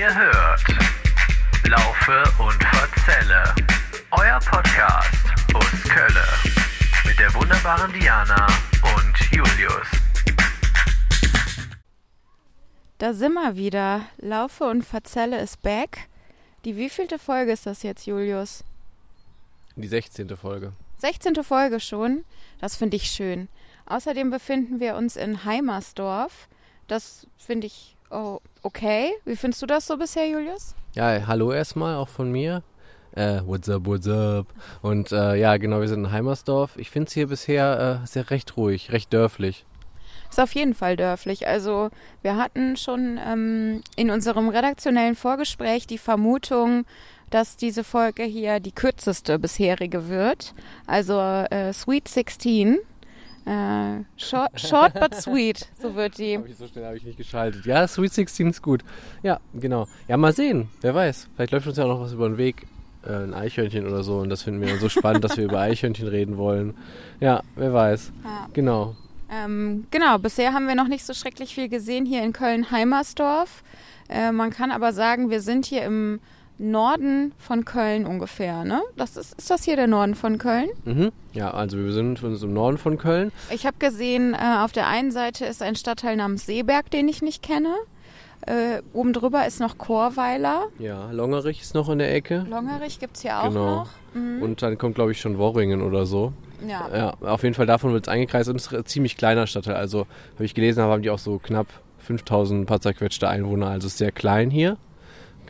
Ihr hört Laufe und Verzelle, euer Podcast aus Kölle mit der wunderbaren Diana und Julius. Da sind wir wieder. Laufe und Verzelle ist back. Die wievielte Folge ist das jetzt, Julius? Die 16. Folge. 16. Folge schon. Das finde ich schön. Außerdem befinden wir uns in Heimersdorf. Das finde ich oh, okay. Wie findest du das so bisher, Julius? Ja, hallo erstmal auch von mir. Äh, what's up, what's up? Und äh, ja, genau, wir sind in Heimersdorf. Ich finde es hier bisher äh, sehr recht ruhig, recht dörflich. Ist auf jeden Fall dörflich. Also wir hatten schon ähm, in unserem redaktionellen Vorgespräch die Vermutung, dass diese Folge hier die kürzeste bisherige wird. Also äh, Sweet 16. Äh, short, short but sweet, so wird die. Hab ich so schnell habe ich nicht geschaltet. Ja, Sweet 16 ist gut. Ja, genau. Ja, mal sehen. Wer weiß. Vielleicht läuft uns ja auch noch was über den Weg. Äh, ein Eichhörnchen oder so. Und das finden wir dann so spannend, dass wir über Eichhörnchen reden wollen. Ja, wer weiß. Ja. Genau. Ähm, genau, bisher haben wir noch nicht so schrecklich viel gesehen hier in Köln-Heimersdorf. Äh, man kann aber sagen, wir sind hier im Norden von Köln ungefähr, ne? Das ist, ist das hier der Norden von Köln? Mhm. Ja, also wir sind uns im Norden von Köln. Ich habe gesehen, äh, auf der einen Seite ist ein Stadtteil namens Seeberg, den ich nicht kenne. Äh, oben drüber ist noch Chorweiler. Ja, Longerich ist noch in der Ecke. Longerich gibt es hier auch Genau. noch. Mhm. Und dann kommt, glaube ich, schon Worringen oder so. ja. Ja, auf jeden Fall davon wird es eingekreist und es ist ein ziemlich kleiner Stadtteil. Also, habe ich gelesen, haben die auch so knapp 5000 paar zerquetschte Einwohner. Also ist sehr klein hier.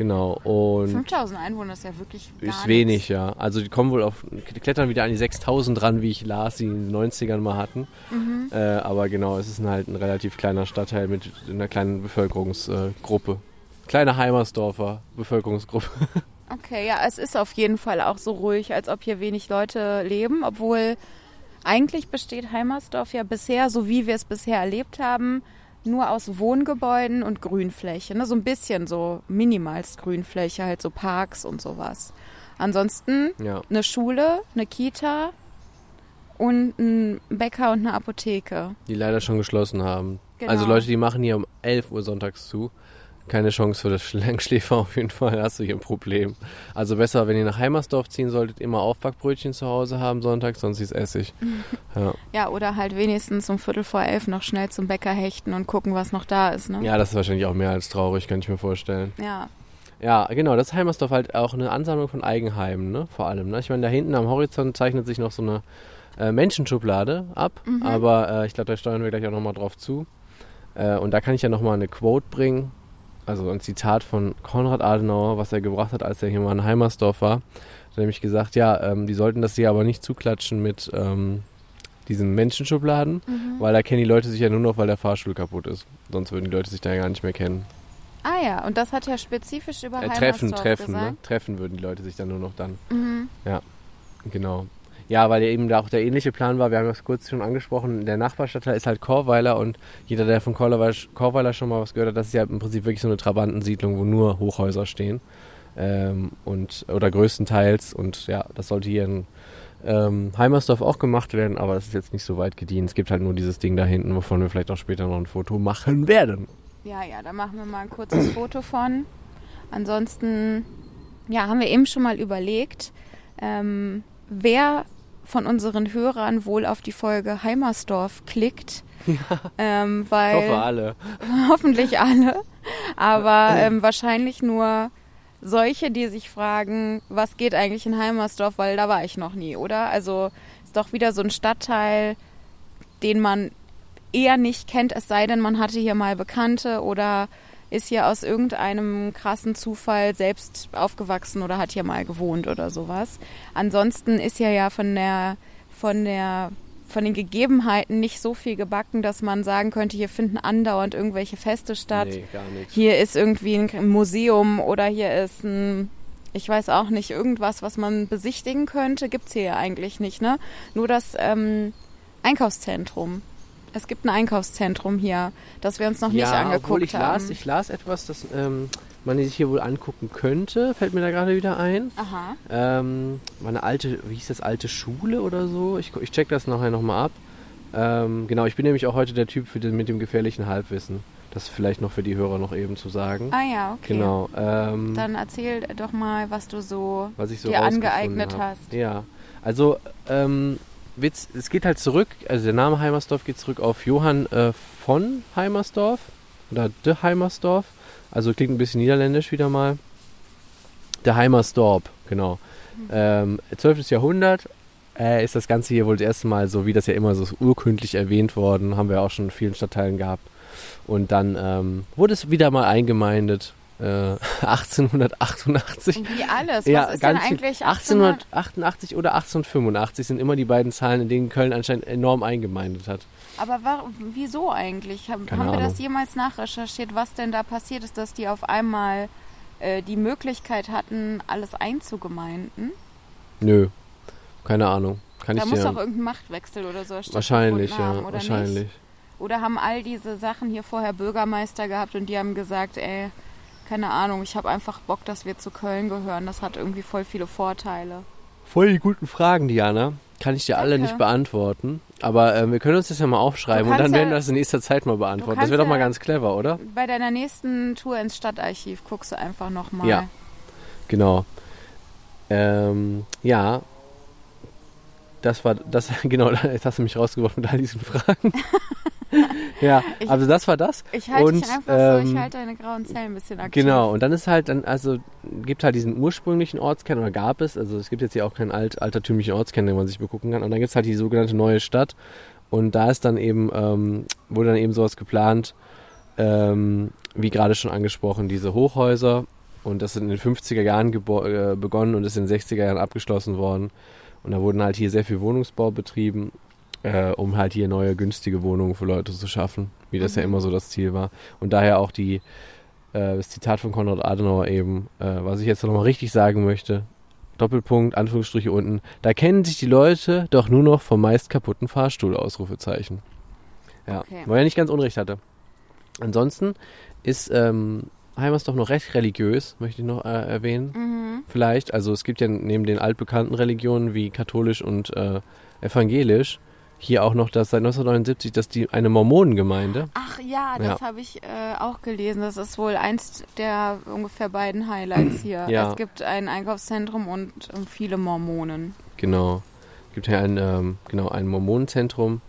Genau. Und 5000 Einwohner ist ja wirklich gar ist wenig, nichts. ja. Also die kommen wohl auf, die klettern wieder an die 6000 ran, wie ich las, die in den 90ern mal hatten. Mhm. Äh, aber genau, es ist halt ein relativ kleiner Stadtteil mit einer kleinen Bevölkerungsgruppe. Kleine Heimersdorfer Bevölkerungsgruppe. Okay, ja, es ist auf jeden Fall auch so ruhig, als ob hier wenig Leute leben, obwohl eigentlich besteht Heimersdorf ja bisher, so wie wir es bisher erlebt haben, nur aus Wohngebäuden und Grünfläche. Ne? So ein bisschen so minimalst Grünfläche, halt so Parks und sowas. Ansonsten ja. eine Schule, eine Kita und ein Bäcker und eine Apotheke. Die leider schon geschlossen haben. Genau. Also Leute, die machen hier um 11 Uhr sonntags zu. Keine Chance für das Langschläfer auf jeden Fall, hast du hier ein Problem. Also besser, wenn ihr nach Heimersdorf ziehen solltet, immer Aufbackbrötchen zu Hause haben sonntags, sonst ist Essig. Ja. Ja, oder halt wenigstens um Viertel vor elf noch schnell zum Bäcker hechten und gucken, was noch da ist. Ne? ja, das ist wahrscheinlich auch mehr als traurig, kann ich mir vorstellen. ja. Ja, genau, das ist Heimersdorf halt auch eine Ansammlung von Eigenheimen, ne? Vor allem. Ne? Ich meine, da hinten am Horizont zeichnet sich noch so eine äh, Menschenschublade ab, aber äh, ich glaube, da steuern wir gleich auch nochmal drauf zu. Äh, und da kann ich ja nochmal eine Quote bringen, also ein Zitat von Konrad Adenauer, was er gebracht hat, als er hier mal in Heimersdorf war. Er hat nämlich gesagt, ja, ähm, die sollten das hier aber nicht zuklatschen mit ähm, diesen Menschenschubladen, weil da kennen die Leute sich ja nur noch, weil der Fahrstuhl kaputt ist. Sonst würden die Leute sich da ja gar nicht mehr kennen. Ah ja, und das hat er spezifisch über Äh, treffen, treffen, ne? gesagt. Treffen würden die Leute sich dann nur noch dann. Mhm. Ja, genau. Ja, weil eben da auch der ähnliche Plan war, wir haben das kurz schon angesprochen, der Nachbarstadtteil ist halt Chorweiler und jeder, der von Chorweiler, Chorweiler schon mal was gehört hat, das ist ja im Prinzip wirklich so eine Trabantensiedlung, wo nur Hochhäuser stehen. Ähm, und, oder größtenteils und ja, das sollte hier in ähm, Heimersdorf auch gemacht werden, aber das ist jetzt nicht so weit gediehen. Es gibt halt nur dieses Ding da hinten, wovon wir vielleicht auch später noch ein Foto machen werden. Ja, ja, da machen wir mal ein kurzes Foto von. Ansonsten, ja, haben wir eben schon mal überlegt, ähm, wer von unseren Hörern wohl auf die Folge Heimersdorf klickt. Ähm, weil Ich hoffe alle. hoffentlich alle, aber ähm, wahrscheinlich nur solche, die sich fragen, was geht eigentlich in Heimersdorf, weil da war ich noch nie, oder? Also ist doch wieder so ein Stadtteil, den man eher nicht kennt, es sei denn, man hatte hier mal Bekannte oder ist hier aus irgendeinem krassen Zufall selbst aufgewachsen oder hat hier mal gewohnt oder sowas. Ansonsten ist hier ja von der von der von den Gegebenheiten nicht so viel gebacken, dass man sagen könnte, hier finden andauernd irgendwelche Feste statt. Nee, gar nichts. Hier ist irgendwie ein Museum oder hier ist ein, ich weiß auch nicht, irgendwas, was man besichtigen könnte, gibt's hier ja eigentlich nicht, ne? Nur das ähm, Einkaufszentrum. Es gibt ein Einkaufszentrum hier, das wir uns noch nicht angeguckt obwohl ich haben. las, ich las etwas, das ähm, man sich hier wohl angucken könnte, fällt mir da gerade wieder ein. Aha. Ähm, war eine alte, wie hieß das, alte Schule oder so? Ich, ich check das nachher nochmal ab. Ähm, genau, ich bin nämlich auch heute der Typ für den, mit dem gefährlichen Halbwissen. Das vielleicht noch für die Hörer noch eben zu sagen. Ah ja, okay. Genau. Ähm, Dann erzähl doch mal, was du so was so dir angeeignet hast. Ja, also ähm, Witz, es geht halt zurück, also der Name Heimersdorf geht zurück auf Johann äh, von Heimersdorf oder de Heimersdorf. Also klingt ein bisschen niederländisch wieder mal. Der Heimersdorp, genau. Ähm, 12. Jahrhundert äh, ist das Ganze hier wohl das erste Mal so, wie das ja immer so urkündlich erwähnt worden. Haben wir auch schon in vielen Stadtteilen gehabt. Und dann ähm, wurde es wieder mal eingemeindet. Äh, 1888. Und Wie alles. Ja, was ist denn ganz viel. eigentlich 1800? 1888 oder 1885 sind immer die beiden Zahlen, in denen Köln anscheinend enorm eingemeindet hat. Aber wa wieso eigentlich? Haben, Keine haben wir das jemals nachrecherchiert, was denn da passiert ist, dass die auf einmal äh, die Möglichkeit hatten, alles einzugemeinden? Nö, keine Ahnung. Kann Da ich muss doch irgendein Machtwechsel oder so wahrscheinlich, haben, ja, oder wahrscheinlich. nicht? Oder haben all diese Sachen hier vorher Bürgermeister gehabt und die haben gesagt, ey, keine Ahnung, ich habe einfach Bock, dass wir zu Köln gehören. Das hat irgendwie voll viele Vorteile. Voll die guten Fragen, Diana. Kann ich dir alle Danke. nicht beantworten. Aber ähm, wir können uns das ja mal aufschreiben und dann kannst werden ja- wir das in nächster Zeit mal beantworten. Das wäre doch mal ja- ganz clever, oder? Bei deiner nächsten Tour ins Stadtarchiv guckst du einfach nochmal. Ja. Genau. Ähm, ja. Das war das, genau, jetzt hast du mich rausgeworfen mit all diesen Fragen. ja, Ich- also das war das. Ich halte Und, dich einfach so, ich ähm, halte deine grauen Zellen ein bisschen aktiv. Genau, und dann ist halt dann, also gibt halt diesen ursprünglichen Ortskern, oder gab es, also es gibt jetzt hier auch keinen alt, altertümlichen Ortskern, den man sich begucken kann, und dann gibt es halt die sogenannte neue Stadt. Und da ist dann eben, ähm, wurde dann eben sowas geplant, ähm, wie gerade schon angesprochen, diese Hochhäuser. Und das sind in den 50er Jahren äh, begonnen und ist in den 60er Jahren abgeschlossen worden. Und da wurden halt hier sehr viel Wohnungsbau betrieben, äh, um halt hier neue günstige Wohnungen für Leute zu schaffen, wie das ja Mhm. immer so das Ziel war. Und daher auch die, äh, das Zitat von Konrad Adenauer eben, äh, was ich jetzt nochmal richtig sagen möchte. Doppelpunkt, Anführungsstriche unten. Da kennen sich die Leute doch nur noch vom meist kaputten Fahrstuhl, Ausrufezeichen. Ja, Okay. wo er nicht ganz unrecht hatte. Ansonsten ist ähm, Heimersdorf noch recht religiös, möchte ich noch äh, erwähnen. Mhm. Vielleicht, also es gibt ja neben den altbekannten Religionen wie katholisch und äh, evangelisch hier auch noch das seit 1979 das die eine Mormonengemeinde. Ach ja, das Ja. habe ich äh, auch gelesen. Das ist wohl eins der ungefähr beiden Highlights hier. Ja. Es gibt ein Einkaufszentrum und ähm, viele Mormonen. Genau. Gibt hier ein, ähm, genau, ein Mormonenzentrum,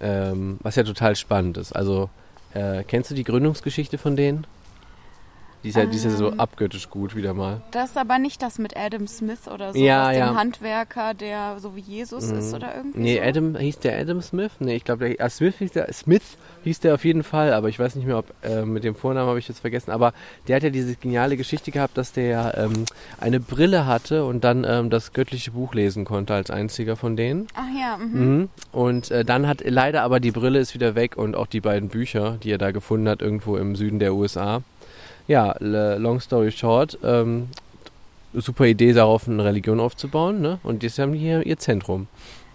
ähm, was ja total spannend ist. Also, äh, kennst du die Gründungsgeschichte von denen? Die ist ja, die ist ja so Ähm. abgöttisch gut wieder mal. Das ist aber nicht das mit Adam Smith oder so, Ja, aus dem ja. Handwerker, der so wie Jesus Mhm. ist oder irgendwie Nee, so. Adam, hieß der Adam Smith? Nee, ich glaube, ah, Smith hieß der, Smith hieß der auf jeden Fall, aber ich weiß nicht mehr, ob äh, mit dem Vornamen habe ich jetzt vergessen. Aber der hat ja diese geniale Geschichte gehabt, dass der ähm, eine Brille hatte und dann ähm, das göttliche Buch lesen konnte als einziger von denen. Ach ja, mhm. Mhm. Und äh, dann hat leider aber die Brille ist wieder weg und auch die beiden Bücher, die er da gefunden hat, irgendwo im Süden der USA. Ja, long story short, ähm, super Idee darauf, eine Religion aufzubauen, ne? Und jetzt haben die hier ihr Zentrum.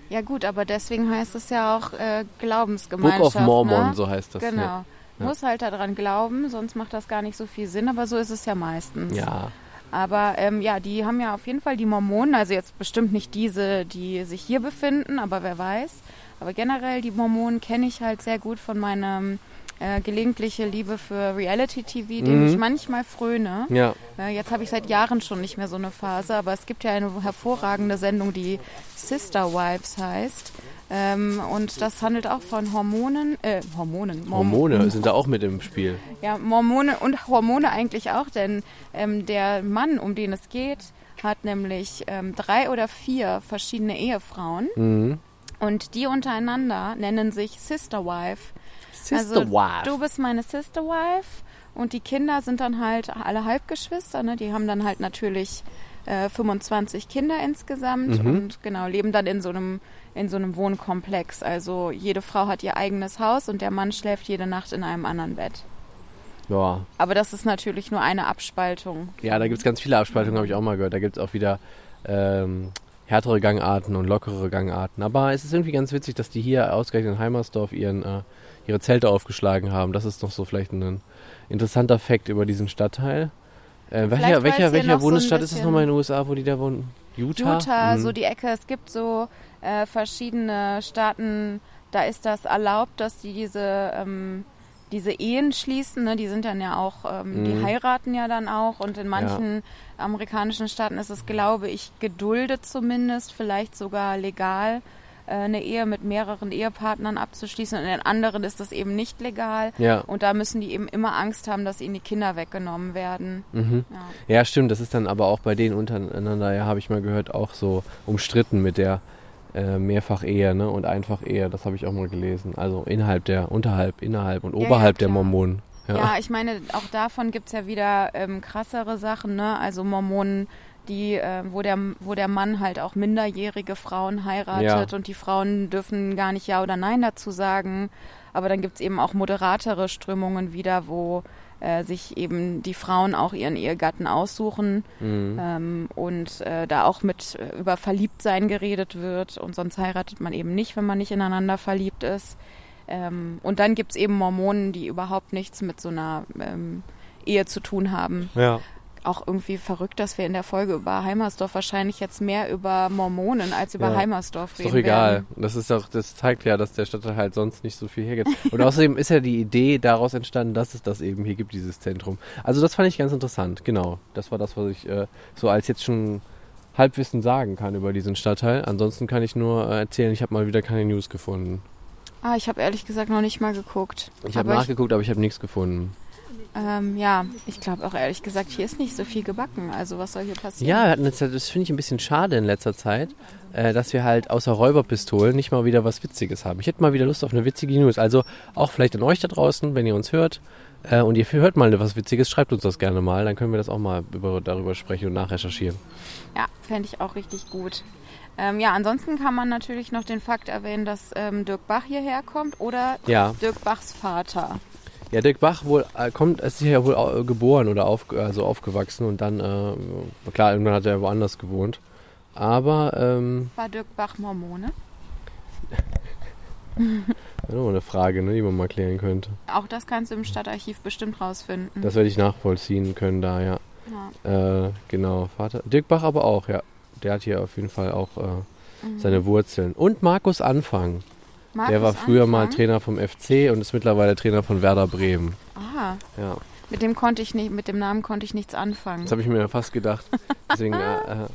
ja gut, aber deswegen heißt es ja auch äh, Book Glaubensgemeinschaft. of Mormon, ne? so heißt das. Genau. Ja. Muss halt daran glauben, sonst macht das gar nicht so viel Sinn, aber so ist es ja meistens. ja. Aber ähm, ja, die haben ja auf jeden Fall die Mormonen, also jetzt bestimmt nicht diese, die sich hier befinden, aber wer weiß. Aber generell die Mormonen kenne ich halt sehr gut von meiner äh, gelegentliche Liebe für Reality-TV, dem Mhm. ich manchmal fröne. Ja, Äh, jetzt habe ich seit Jahren schon nicht mehr so eine Phase, aber es gibt ja eine hervorragende Sendung, die Sister Wives heißt. Ähm, und das handelt auch von Hormonen, äh, Hormonen, Morm- Hormone sind da auch mit im Spiel. ja, Hormone und Hormone eigentlich auch, denn ähm, der Mann, um den es geht, hat nämlich ähm, drei oder vier verschiedene Ehefrauen Mhm. und die untereinander nennen sich Sister Wife. Sister also, Wife. Du bist meine Sister Wife und die Kinder sind dann halt alle Halbgeschwister, ne? Die haben dann halt natürlich äh, 25 Kinder insgesamt Mhm. und genau leben dann in so einem in so einem Wohnkomplex. Also jede Frau hat ihr eigenes Haus und der Mann schläft jede Nacht in einem anderen Bett. Ja, Aber das ist natürlich nur eine Abspaltung. ja da gibt es ganz viele Abspaltungen, habe ich auch mal gehört. Da gibt es auch wieder ähm, härtere Gangarten und lockere Gangarten. Aber es ist irgendwie ganz witzig, dass die hier ausgerechnet in Heimersdorf ihren, äh, ihre Zelte aufgeschlagen haben. Das ist doch so vielleicht ein interessanter Fakt über diesen Stadtteil. Äh, welcher welcher, welcher noch so Bundesstaat ist bisschen- nochmal in den USA, wo die da wohnen? Utah? Utah, Mhm. so die Ecke. Es gibt so äh, verschiedene Staaten, da ist das erlaubt, dass die diese, ähm, diese Ehen schließen, ne, die sind dann ja auch, ähm, die Mhm. heiraten ja dann auch und in manchen amerikanischen Staaten ist es, glaube ich, geduldet zumindest, vielleicht sogar legal, äh, eine Ehe mit mehreren Ehepartnern abzuschließen und in anderen ist das eben nicht legal Ja. und da müssen die eben immer Angst haben, dass ihnen die Kinder weggenommen werden. Mhm. Ja. Ja, stimmt. Das ist dann aber auch bei denen untereinander, ja, habe ich mal gehört, auch so umstritten mit der äh, Mehrfach-Ehe ne? und Einfach-Ehe. Das habe ich auch mal gelesen. Also innerhalb der, unterhalb, innerhalb und Ja, ja, oberhalb der klar. Mormonen. Ja. ich meine, auch davon gibt's ja wieder ähm, krassere Sachen, ne? Also Mormonen, die, äh, wo, der, wo der Mann halt auch minderjährige Frauen heiratet Ja. und die Frauen dürfen gar nicht Ja oder Nein dazu sagen. Aber dann gibt's eben auch moderatere Strömungen wieder, wo äh, sich eben die Frauen auch ihren Ehegatten aussuchen Mhm. ähm, und äh, da auch mit äh, über Verliebtsein geredet wird und sonst heiratet man eben nicht, wenn man nicht ineinander verliebt ist. Ähm, und dann gibt's eben Mormonen, die überhaupt nichts mit so einer ähm, Ehe zu tun haben. ja. Auch irgendwie verrückt, dass wir in der Folge über Heimersdorf wahrscheinlich jetzt mehr über Mormonen als über Ja. Heimersdorf Ist reden doch egal. werden. Das ist doch, das zeigt ja, dass der Stadtteil halt sonst nicht so viel hergibt. Und außerdem ist ja die Idee daraus entstanden, dass es das eben hier gibt, dieses Zentrum. Also das fand ich ganz interessant, genau. Das war das, was ich äh, so als jetzt schon Halbwissen sagen kann über diesen Stadtteil. Ansonsten kann ich nur äh, erzählen, ich habe mal wieder keine News gefunden. Ah, ich habe ehrlich gesagt noch nicht mal geguckt. Ich habe nachgeguckt, aber ich habe nichts gefunden. Ähm, ja, ich glaube auch ehrlich gesagt, hier ist nicht so viel gebacken. Also was soll hier passieren? Ja, wir hatten jetzt, das finde ich ein bisschen schade in letzter Zeit, äh, dass wir halt außer Räuberpistolen nicht mal wieder was Witziges haben. Ich hätte mal wieder Lust auf eine witzige News. Also auch vielleicht an euch da draußen, wenn ihr uns hört äh, und ihr hört mal was Witziges, schreibt uns das gerne mal. Dann können wir das auch mal über, darüber sprechen und nachrecherchieren. Ja, fände ich auch richtig gut. Ähm, ja, ansonsten kann man natürlich noch den Fakt erwähnen, dass ähm, Dirk Bach hierher kommt oder Ja, Dirk Bachs Vater. Ja Dirk Bach wohl äh, kommt, ist ja wohl au- geboren oder auf, also aufgewachsen und dann, äh, klar, irgendwann hat er woanders gewohnt. Aber, ähm, War Dirk Bach Mormone? das ist mal eine Frage, ne, die man mal klären könnte. Auch das kannst du im Stadtarchiv bestimmt rausfinden. Das werde ich nachvollziehen können da, ja. ja. Äh, genau, Vater. Dirk Bach aber auch, ja. Der hat hier auf jeden Fall auch äh, Mhm. seine Wurzeln. Und Markus Anfang. Markus der war früher mal Anfang? Trainer vom FC und ist mittlerweile Trainer von Werder Bremen. Ah, Ja, mit dem konnte ich nicht, mit dem Namen konnte ich nichts anfangen. das habe ich mir fast gedacht. Deswegen, äh, äh,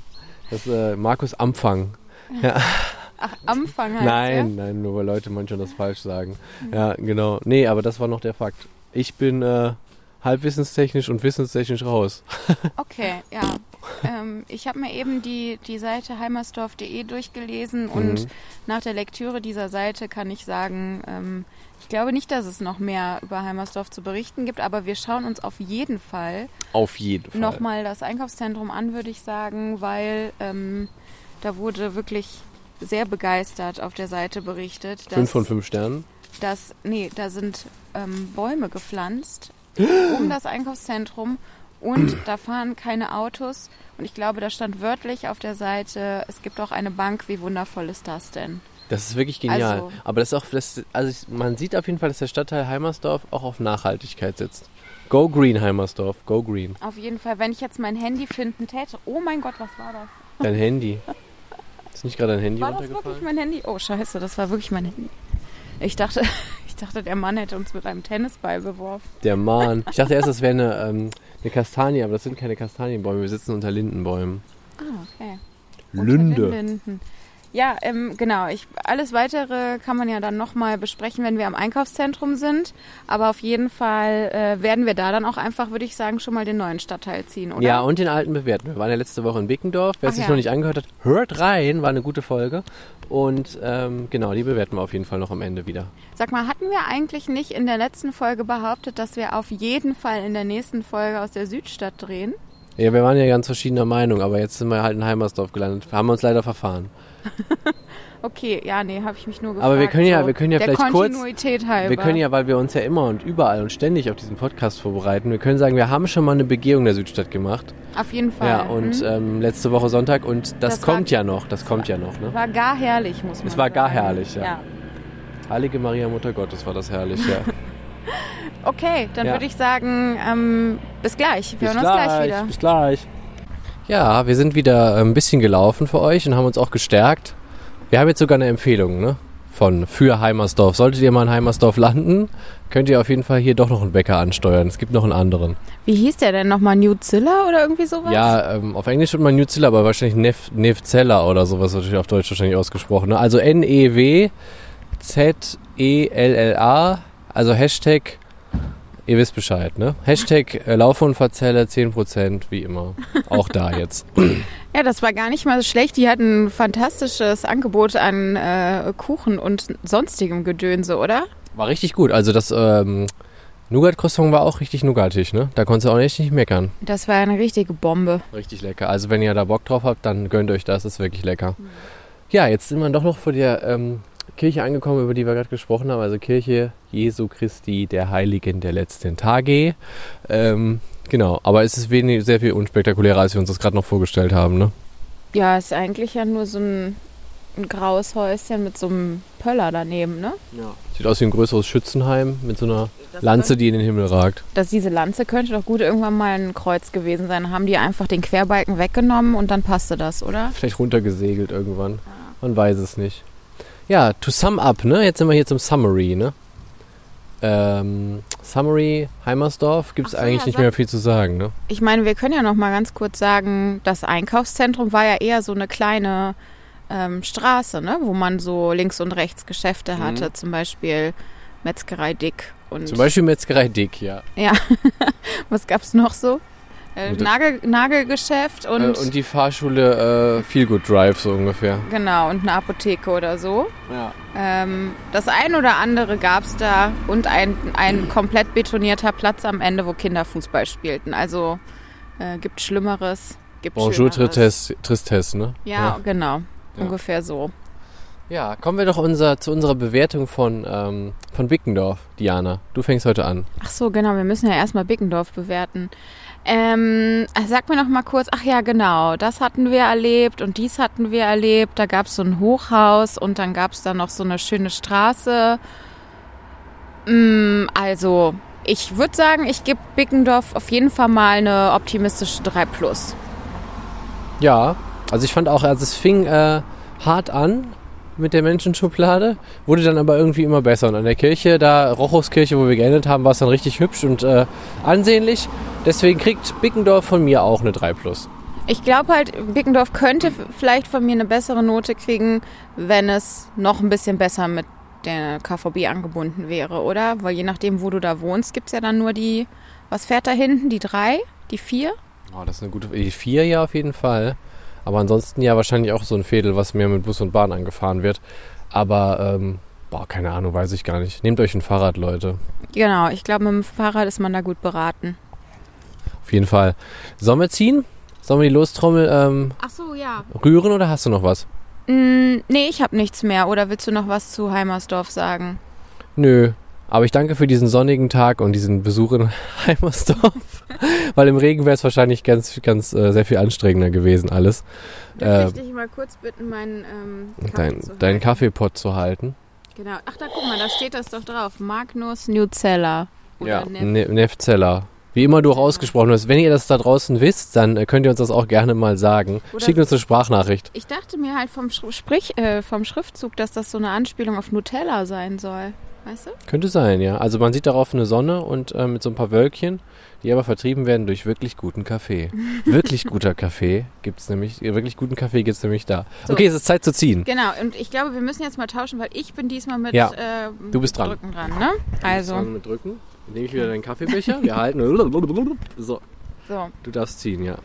das äh, Markus Amfang. Ja. Ach, Anfang heißt Nein, nein, nur weil Leute manchmal das falsch sagen. Ja, genau. Nee, aber das war noch der Fakt. Ich bin äh, halbwissenstechnisch und wissenstechnisch raus. Okay, ja. ähm, ich habe mir eben die, die Seite heimersdorf.de durchgelesen und Mhm. nach der Lektüre dieser Seite kann ich sagen, ähm, ich glaube nicht, dass es noch mehr über Heimersdorf zu berichten gibt, aber wir schauen uns auf jeden Fall Auf jeden Fall. nochmal das Einkaufszentrum an, würde ich sagen, weil ähm, da wurde wirklich sehr begeistert auf der Seite berichtet, dass, Fünf von fünf Sternen. dass nee, da sind ähm, Bäume gepflanzt um das Einkaufszentrum und da fahren keine Autos und ich glaube, da stand wörtlich auf der Seite, es gibt auch eine Bank, wie wundervoll ist das denn? Das ist wirklich genial. Also- Aber das ist auch, das, also ich, man sieht auf jeden Fall, dass der Stadtteil Heimersdorf auch auf Nachhaltigkeit setzt. Go Green, Heimersdorf, go Green. Auf jeden Fall, wenn ich jetzt mein Handy finden täte, oh mein Gott, was war das? Dein Handy. Ist nicht gerade dein Handy War das wirklich runtergefallen? mein Handy? Oh scheiße, das war wirklich mein Handy. Ich dachte, ich dachte, der Mann hätte uns mit einem Tennisball beworfen. Der Mann. Ich dachte erst, das wäre eine, ähm, eine Kastanie, aber das sind keine Kastanienbäume. Wir sitzen unter Lindenbäumen. Ah, okay. Lünde. Unter Linden. Ja, ähm, genau. Ich, alles Weitere kann man ja dann nochmal besprechen, wenn wir am Einkaufszentrum sind. Aber auf jeden Fall äh, werden wir da dann auch einfach, würde ich sagen, schon mal den neuen Stadtteil ziehen, oder? Ja, und den alten bewerten. Wir waren ja letzte Woche in Bickendorf. Wer es sich ja. noch nicht angehört hat, hört rein. War eine gute Folge. Und ähm, genau, die bewerten wir auf jeden Fall noch am Ende wieder. Sag mal, hatten wir eigentlich nicht in der letzten Folge behauptet, dass wir auf jeden Fall in der nächsten Folge aus der Südstadt drehen? Ja, wir waren ja ganz verschiedener Meinung, aber jetzt sind wir halt in Heimersdorf gelandet. Haben uns leider verfahren. Okay, ja, nee, habe ich mich nur gefragt. Aber wir können ja- so wir können ja vielleicht kurz- Kontinuität halber. Wir können ja, weil wir uns ja immer und überall und ständig auf diesen Podcast vorbereiten, wir können sagen, wir haben schon mal eine Begehung der Südstadt gemacht. Auf jeden Fall. Ja, und Hm? ähm, letzte Woche Sonntag und das, Das war- kommt ja noch, das kommt ja noch, ne? War gar herrlich, muss man Es war gar sagen. herrlich, ja. Heilige Maria, Mutter Gottes, war das herrlich, ja. Okay, dann Ja. würde ich sagen, ähm, bis gleich. Wir bis hören uns gleich wieder. Bis gleich. Ja, wir sind wieder ein bisschen gelaufen für euch und haben uns auch gestärkt. Wir haben jetzt sogar eine Empfehlung, ne? von für Heimersdorf. Solltet ihr mal in Heimersdorf landen, könnt ihr auf jeden Fall hier doch noch einen Bäcker ansteuern. Es gibt noch einen anderen. Wie hieß der denn nochmal? Newzilla oder irgendwie sowas? Ja, ähm, auf Englisch wird man Newzilla, aber wahrscheinlich Nef Nevzella oder sowas natürlich auf Deutsch wahrscheinlich ausgesprochen. Ne? Also N-E-W-Z-E-L-L-A, also Hashtag, ihr wisst Bescheid, ne? Hashtag äh, Laufhundverzelle 10%, wie immer. Auch da jetzt. Ja, das war gar nicht mal so schlecht. Die hatten ein fantastisches Angebot an äh, Kuchen und sonstigem Gedönse, oder? War richtig gut. Also das ähm, Nougat-Croissant war auch richtig nougatig, ne? Da konntest du auch echt nicht meckern. Das war eine richtige Bombe. Richtig lecker. Also wenn ihr da Bock drauf habt, dann gönnt euch das. ist wirklich lecker. Ja, jetzt sind wir doch noch vor der ähm, Kirche angekommen, über die wir gerade gesprochen haben. Also Kirche Jesu Christi, der Heiligen der letzten Tage. Ähm, genau, aber es ist wenig, sehr viel unspektakulärer, als wir uns das gerade noch vorgestellt haben, ne? Ja, ist eigentlich ja nur so ein, ein graues Häuschen mit so einem Pöller daneben, ne? Ja. Sieht aus wie ein größeres Schützenheim mit so einer Lanze, die in den Himmel ragt. Dass diese Lanze könnte doch gut irgendwann mal ein Kreuz gewesen sein. Haben die einfach den Querbalken weggenommen und dann passte das, oder? Vielleicht runtergesegelt irgendwann. Man weiß es nicht. Ja, to sum up, ne? Jetzt sind wir hier zum Summary, ne? Ähm, Summary Heimersdorf gibt es so, eigentlich ja, nicht mehr viel zu sagen, ne? Ich meine, wir können ja noch mal ganz kurz sagen, das Einkaufszentrum war ja eher so eine kleine ähm, Straße, ne? wo man so links und rechts Geschäfte hatte, zum Beispiel Metzgerei Dick und Zum Beispiel Metzgerei Dick, ja. ja. Was gab's noch so? Äh, Nagel, Nagelgeschäft und, Und, äh, und die Fahrschule äh, Feel Good Drive so ungefähr. genau und eine Apotheke oder so. Ja. Ähm, das ein oder andere gab's da und ein, ein komplett betonierter Platz am Ende, wo Kinder Fußball spielten. Also äh, gibt Schlimmeres. Gibt Bonjour. Tristesse, Tristesse ne? Ja, genau. Ja. Ungefähr so. Ja, kommen wir doch unser, zu unserer Bewertung von, ähm, von Bickendorf, Diana. Du fängst heute an. Ach so, genau. Wir müssen ja erstmal Bickendorf bewerten. Ähm, äh, sag mir noch mal kurz. Ach ja, genau. Das hatten wir erlebt und dies hatten wir erlebt. Da gab es so ein Hochhaus und dann gab es da noch so eine schöne Straße. Mm, also, ich würde sagen, ich gebe Bickendorf auf jeden Fall mal eine optimistische 3 Plus. Ja, also ich fand auch, also es fing äh, hart an mit der Menschenschublade, wurde dann aber irgendwie immer besser. Und an der Kirche, da Rochuskirche, wo wir geendet haben, war es dann richtig hübsch und äh, ansehnlich. Deswegen kriegt Bickendorf von mir auch eine 3 Plus. Ich glaube halt, Bickendorf könnte vielleicht von mir eine bessere Note kriegen, wenn es noch ein bisschen besser mit der KVB angebunden wäre, oder? Weil je nachdem, wo du da wohnst, gibt es ja dann nur die, was fährt da hinten? Die drei? Die vier? Oh, das ist eine gute, die 4 ja auf jeden Fall. Aber ansonsten ja wahrscheinlich auch so ein Fädel, was mehr mit Bus und Bahn angefahren wird. Aber, ähm, boah, keine Ahnung, weiß ich gar nicht. Nehmt euch ein Fahrrad, Leute. Genau, ich glaube, mit dem Fahrrad ist man da gut beraten. Auf jeden Fall. Sollen wir ziehen? Sollen wir die Lostrommel ähm, Ach so, ja. rühren oder hast du noch was? Mm, nee, ich habe nichts mehr. Oder willst du noch was zu Heimersdorf sagen? Nö. Aber ich danke für diesen sonnigen Tag und diesen Besuch in Heimersdorf. Weil im Regen wäre es wahrscheinlich ganz, ganz äh, sehr viel anstrengender gewesen alles. Äh, ich dich mal kurz bitten, meinen ähm, dein, deinen Kaffeepott zu halten. Genau. Ach, da guck mal, da steht das doch drauf. Magnus Newzeller. Oder Neff. ne Nefzeller. Wie immer du auch ausgesprochen hast. Wenn ihr das da draußen wisst, dann äh, könnt ihr uns das auch gerne mal sagen. Oder- Schickt uns eine Sprachnachricht. Ich dachte mir halt vom, Sprich, äh, vom Schriftzug, dass das so eine Anspielung auf Nutella sein soll. Weißt du? Könnte sein, ja. Also man sieht darauf eine Sonne und äh, mit so ein paar Wölkchen, die aber vertrieben werden durch wirklich guten Kaffee. wirklich guter Kaffee gibt's nämlich, äh, wirklich guten Kaffee gibt's nämlich da. So. Okay, es ist Zeit zu ziehen. Genau, und ich glaube, wir müssen jetzt mal tauschen, weil ich bin diesmal mit Ja, äh, du bist dran. Drücken dran, ne? Also, mit drücken. Nehme ich wieder deinen Kaffeebecher. Wir halten. So, so. du darfst ziehen, ja.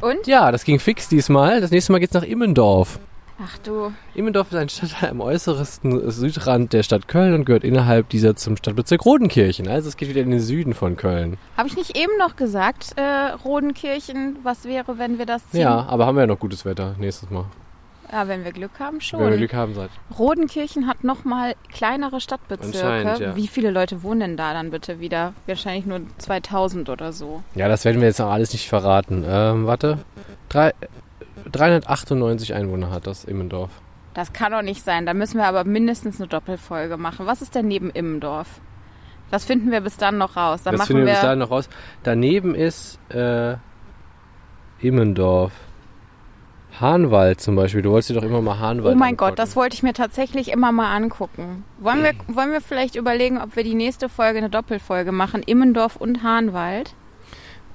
Und? Ja, das ging fix diesmal. Das nächste Mal geht's nach Immendorf. Ach du. Immendorf ist ein Stadtteil am äußersten Südrand der Stadt Köln und gehört innerhalb dieser zum Stadtbezirk Rodenkirchen. Also es geht wieder in den Süden von Köln. Habe ich nicht eben noch gesagt, äh, Rodenkirchen, was wäre, wenn wir das ziehen? Ja, aber haben wir ja noch gutes Wetter nächstes Mal. Ja, wenn wir Glück haben, schon. Wenn wir Glück haben seid. Rodenkirchen hat nochmal kleinere Stadtbezirke. Ja. Wie viele Leute wohnen denn da dann bitte wieder? Wahrscheinlich nur 2000 oder so. Ja, das werden wir jetzt noch alles nicht verraten. Ähm, warte. Drei, 398 Einwohner hat das Immendorf. Das kann doch nicht sein. Da müssen wir aber mindestens eine Doppelfolge machen. Was ist denn neben Immendorf? Das finden wir bis dann noch raus. Dann das machen finden wir wir. bis dahin noch raus. Daneben ist äh, Immendorf. Hahnwald zum Beispiel. Du wolltest dir doch immer mal Hahnwald Oh mein angucken. Gott, das wollte ich mir tatsächlich immer mal angucken. Wollen wir, wollen wir vielleicht überlegen, ob wir die nächste Folge eine Doppelfolge machen? Immendorf und Hahnwald?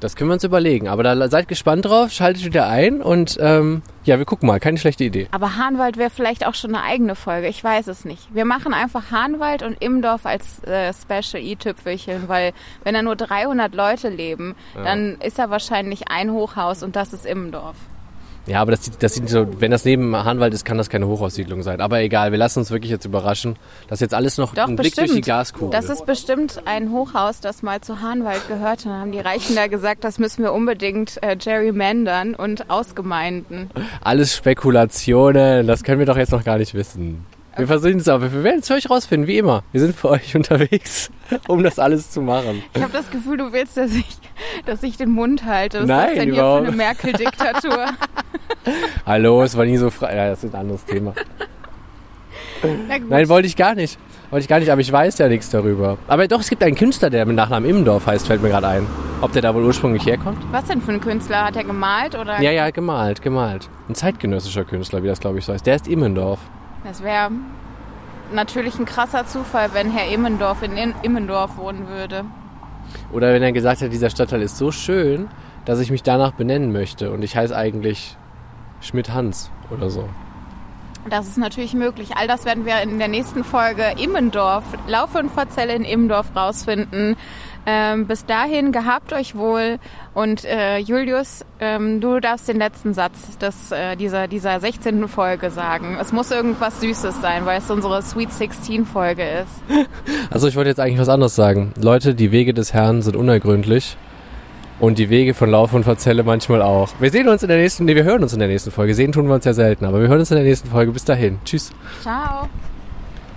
Das können wir uns überlegen. Aber da seid gespannt drauf, schaltet wieder ein und ähm, ja, wir gucken mal. Keine schlechte Idee. Aber Hahnwald wäre vielleicht auch schon eine eigene Folge. Ich weiß es nicht. Wir machen einfach Hahnwald und Immendorf als äh, Special i-Tüpfelchen, weil wenn da nur 300 Leute leben, dann ist da wahrscheinlich ein Hochhaus und das ist Immendorf. Ja, aber das, sieht- das sieht so, wenn das neben Hahnwald ist, kann das keine Hochhaussiedlung sein. Aber egal, wir lassen uns wirklich jetzt überraschen. Das ist jetzt alles noch Doch, ein Blick bestimmt. durch die Gaskugel. Das ist bestimmt ein Hochhaus, das mal zu Hahnwald gehört. Und dann haben die Reichen da gesagt, das müssen wir unbedingt äh, gerrymandern und ausgemeinden. alles Spekulationen. Das können wir doch jetzt noch gar nicht wissen. Wir versuchen es aber. Wir werden es für euch rausfinden, wie immer. Wir sind für euch unterwegs, um das alles zu machen. Ich habe das Gefühl, du willst, dass ich, dass ich den Mund halte. Was Nein, ist denn hier für überhaupt. eine Merkel-Diktatur? Hallo, es war nie so frei. Ja, das ist ein anderes Thema. Na gut. Nein, wollte ich gar nicht. Wollte ich gar nicht, aber ich weiß ja nichts darüber. Aber doch, es gibt einen Künstler, der mit Nachnamen Immendorf heißt, fällt mir gerade ein. Ob der da wohl ursprünglich herkommt? Was denn für ein Künstler? Hat er gemalt oder? Ja, ja, gemalt, gemalt. Ein zeitgenössischer Künstler, wie das glaube ich so heißt. Der ist Immendorf. Das wäre natürlich ein krasser Zufall, wenn Herr Immendorf in Immendorf wohnen würde. Oder wenn er gesagt hat, dieser Stadtteil ist so schön, dass ich mich danach benennen möchte. Und ich heiße eigentlich Schmidt-Hans oder so. Das ist natürlich möglich. All das werden wir in der nächsten Folge Immendorf, Laufe und Verzelle in Immendorf rausfinden. Ähm, bis dahin gehabt euch wohl und äh, Julius, ähm, du darfst den letzten Satz des, äh, dieser, dieser 16. Folge sagen. Es muss irgendwas Süßes sein, weil es unsere Sweet 16 Folge ist. Also ich wollte jetzt eigentlich was anderes sagen. Leute, die Wege des Herrn sind unergründlich. Und die Wege von Lauf und Verzelle manchmal auch. Wir sehen uns in der nächsten, nee, wir hören uns in der nächsten Folge. Sehen tun wir uns ja selten, aber wir hören uns in der nächsten Folge. Bis dahin. Tschüss. Ciao.